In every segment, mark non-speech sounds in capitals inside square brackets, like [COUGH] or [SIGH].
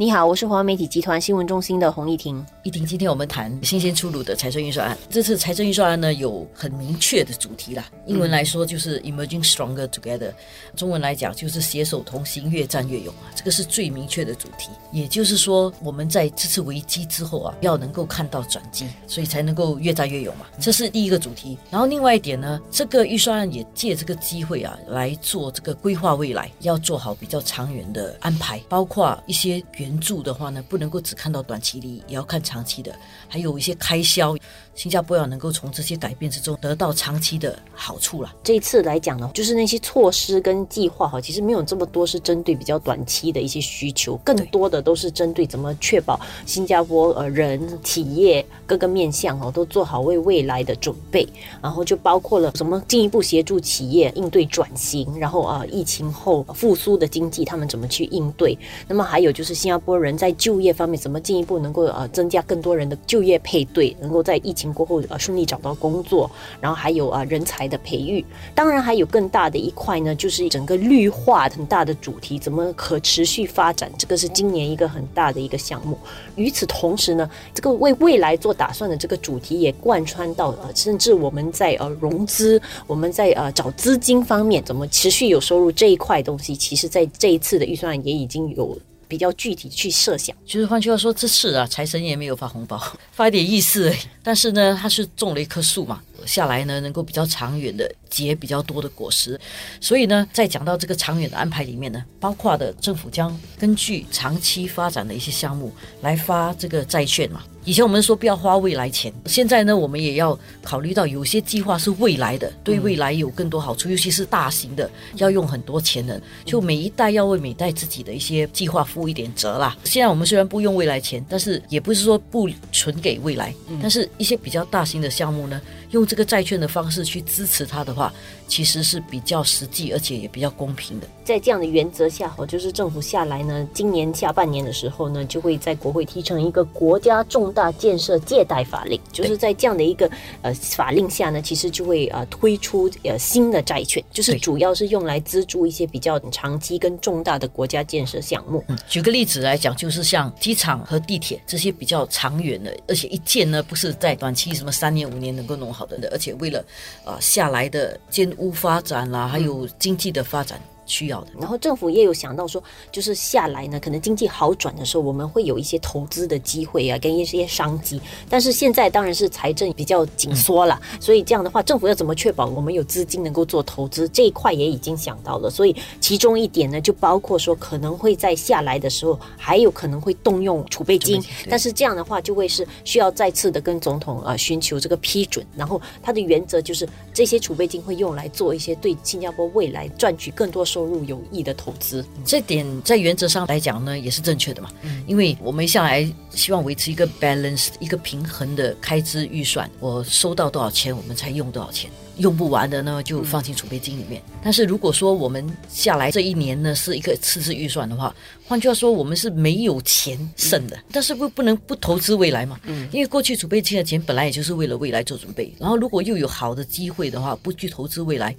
你好，我是华为媒体集团新闻中心的洪丽婷。一婷，今天我们谈新鲜出炉的财政预算案。这次财政预算案呢，有很明确的主题啦。英文来说就是 “Emerging Stronger Together”，中文来讲就是“携手同行，越战越勇”啊。这个是最明确的主题。也就是说，我们在这次危机之后啊，要能够看到转机，所以才能够越战越勇嘛。这是第一个主题。然后另外一点呢，这个预算案也借这个机会啊，来做这个规划未来，要做好比较长远的安排，包括一些原。援助的话呢，不能够只看到短期利益，也要看长期的，还有一些开销。新加坡要能够从这些改变之中得到长期的好处了。这一次来讲呢，就是那些措施跟计划哈，其实没有这么多是针对比较短期的一些需求，更多的都是针对怎么确保新加坡呃人企业各个面向哦都做好为未来的准备。然后就包括了什么进一步协助企业应对转型，然后啊疫情后复苏的经济他们怎么去应对。那么还有就是新加坡人在就业方面怎么进一步能够呃增加更多人的就业配对，能够在疫情。过后呃顺利找到工作，然后还有啊人才的培育，当然还有更大的一块呢，就是整个绿化很大的主题，怎么可持续发展，这个是今年一个很大的一个项目。与此同时呢，这个为未来做打算的这个主题也贯穿到呃，甚至我们在呃融资，我们在呃找资金方面怎么持续有收入这一块东西，其实在这一次的预算也已经有。比较具体去设想，就是换句话说，这次啊，财神爷没有发红包，发一点意思。但是呢，他是种了一棵树嘛，下来呢，能够比较长远的结比较多的果实。所以呢，在讲到这个长远的安排里面呢，包括的政府将根据长期发展的一些项目来发这个债券嘛。以前我们说不要花未来钱，现在呢，我们也要考虑到有些计划是未来的，对未来有更多好处，尤其是大型的，要用很多钱的，就每一代要为每代自己的一些计划负一点责啦。现在我们虽然不用未来钱，但是也不是说不存给未来，但是一些比较大型的项目呢，用这个债券的方式去支持它的话，其实是比较实际，而且也比较公平的。在这样的原则下，哈，就是政府下来呢，今年下半年的时候呢，就会在国会提成一个国家重大建设借贷法令，就是在这样的一个呃法令下呢，其实就会呃推出呃新的债券，就是主要是用来资助一些比较长期跟重大的国家建设项目。嗯举个例子来讲，就是像机场和地铁这些比较长远的，而且一建呢不是在短期什么三年五年能够弄好的，而且为了啊下来的建屋发展啦，还有经济的发展。需要的，然后政府也有想到说，就是下来呢，可能经济好转的时候，我们会有一些投资的机会啊，跟一些商机。但是现在当然是财政比较紧缩了，所以这样的话，政府要怎么确保我们有资金能够做投资这一块也已经想到了。所以其中一点呢，就包括说可能会在下来的时候，还有可能会动用储备金，但是这样的话就会是需要再次的跟总统啊寻求这个批准。然后它的原则就是这些储备金会用来做一些对新加坡未来赚取更多收。收入有益的投资，这点在原则上来讲呢，也是正确的嘛。嗯，因为我们向来希望维持一个 balance，一个平衡的开支预算。我收到多少钱，我们才用多少钱。用不完的呢，就放进储备金里面。但是如果说我们下来这一年呢是一个赤字预算的话，换句话说，我们是没有钱剩的。但是不不能不投资未来嘛？嗯，因为过去储备金的钱本来也就是为了未来做准备。然后如果又有好的机会的话，不去投资未来，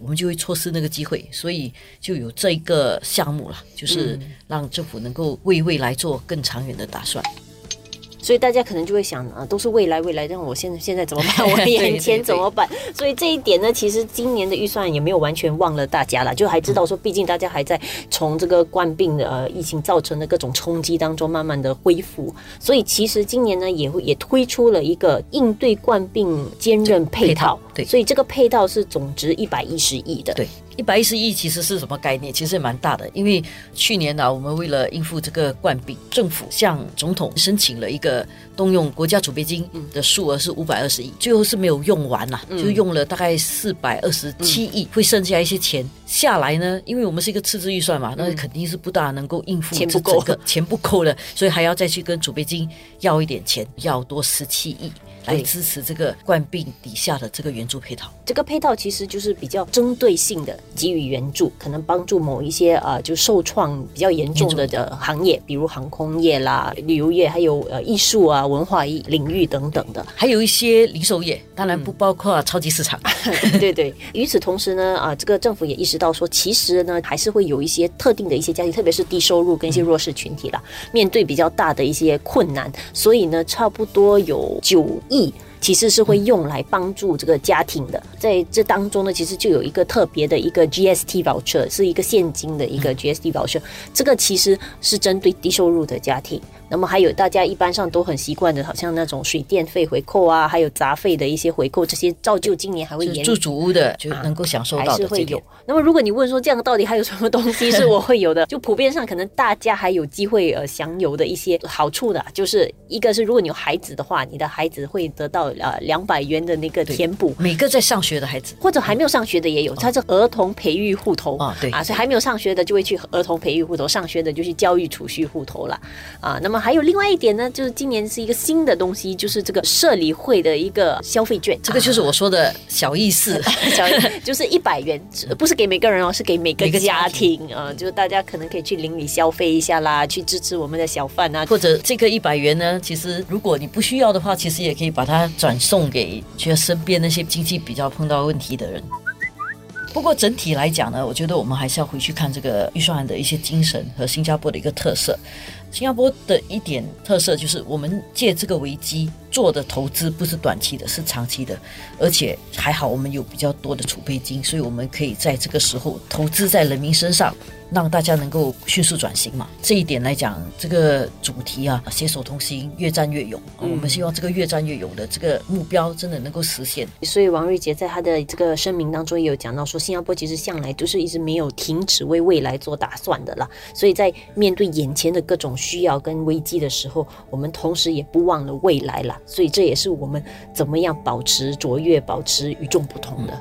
我们就会错失那个机会。所以就有这一个项目了，就是让政府能够为未来做更长远的打算。所以大家可能就会想啊，都是未来未来，让我现在现在怎么办？[LAUGHS] 我眼前怎么办？所以这一点呢，其实今年的预算也没有完全忘了大家了，就还知道说，毕竟大家还在从这个冠病的呃疫情造成的各种冲击当中慢慢的恢复，所以其实今年呢也会也推出了一个应对冠病坚韧配套，对，所以这个配套是总值一百一十亿的，对。一百一十亿其实是什么概念？其实也蛮大的，因为去年呢，我们为了应付这个冠病，政府向总统申请了一个动用国家储备金的数额是五百二十亿，最后是没有用完啦，就用了大概四百二十七亿，会剩下一些钱下来呢。因为我们是一个赤字预算嘛，那肯定是不大能够应付钱不够，钱不够了，所以还要再去跟储备金要一点钱，要多十七亿。来支持这个冠病底下的这个援助配套。这个配套其实就是比较针对性的给予援助，可能帮助某一些呃就受创比较严重的的行业，比如航空业啦、旅游业，还有呃艺术啊、文化领域等等的，还有一些零售业，当然不包括超级市场。[LAUGHS] 对对。与此同时呢，啊，这个政府也意识到说，其实呢还是会有一些特定的一些家庭，特别是低收入跟一些弱势群体啦，面对比较大的一些困难，所以呢，差不多有九亿。意其实是会用来帮助这个家庭的，在这当中呢，其实就有一个特别的一个 GST voucher，是一个现金的一个 GST voucher，这个其实是针对低收入的家庭。那么还有大家一般上都很习惯的，好像那种水电费回扣啊，还有杂费的一些回扣，这些照旧今年还会延住主屋的就能够享受到的会有。那么如果你问说这样到底还有什么东西是我会有的，[LAUGHS] 就普遍上可能大家还有机会呃享有的一些好处的，就是一个是如果你有孩子的话，你的孩子会得到。呃，两百元的那个填补，每个在上学的孩子，或者还没有上学的也有，它是儿童培育户头。啊，对。啊，所以还没有上学的就会去儿童培育户头，上学的就去教育储蓄户头了。啊。那么还有另外一点呢，就是今年是一个新的东西，就是这个社理会的一个消费券，这个就是我说的小意思，[LAUGHS] 小 [LAUGHS] 就是一百元，不是给每个人哦，是给每个家庭啊，就是大家可能可以去邻里消费一下啦，去支持我们的小贩啊，或者这个一百元呢，其实如果你不需要的话，其实也可以把它。转送给觉得身边那些经济比较碰到问题的人。不过整体来讲呢，我觉得我们还是要回去看这个预算案的一些精神和新加坡的一个特色。新加坡的一点特色就是，我们借这个危机做的投资不是短期的，是长期的，而且还好我们有比较多的储备金，所以我们可以在这个时候投资在人民身上。让大家能够迅速转型嘛，这一点来讲，这个主题啊，携手同行，越战越勇。我们希望这个越战越勇的这个目标真的能够实现。所以王瑞杰在他的这个声明当中也有讲到说，新加坡其实向来都是一直没有停止为未来做打算的啦。所以在面对眼前的各种需要跟危机的时候，我们同时也不忘了未来了。所以这也是我们怎么样保持卓越、保持与众不同的。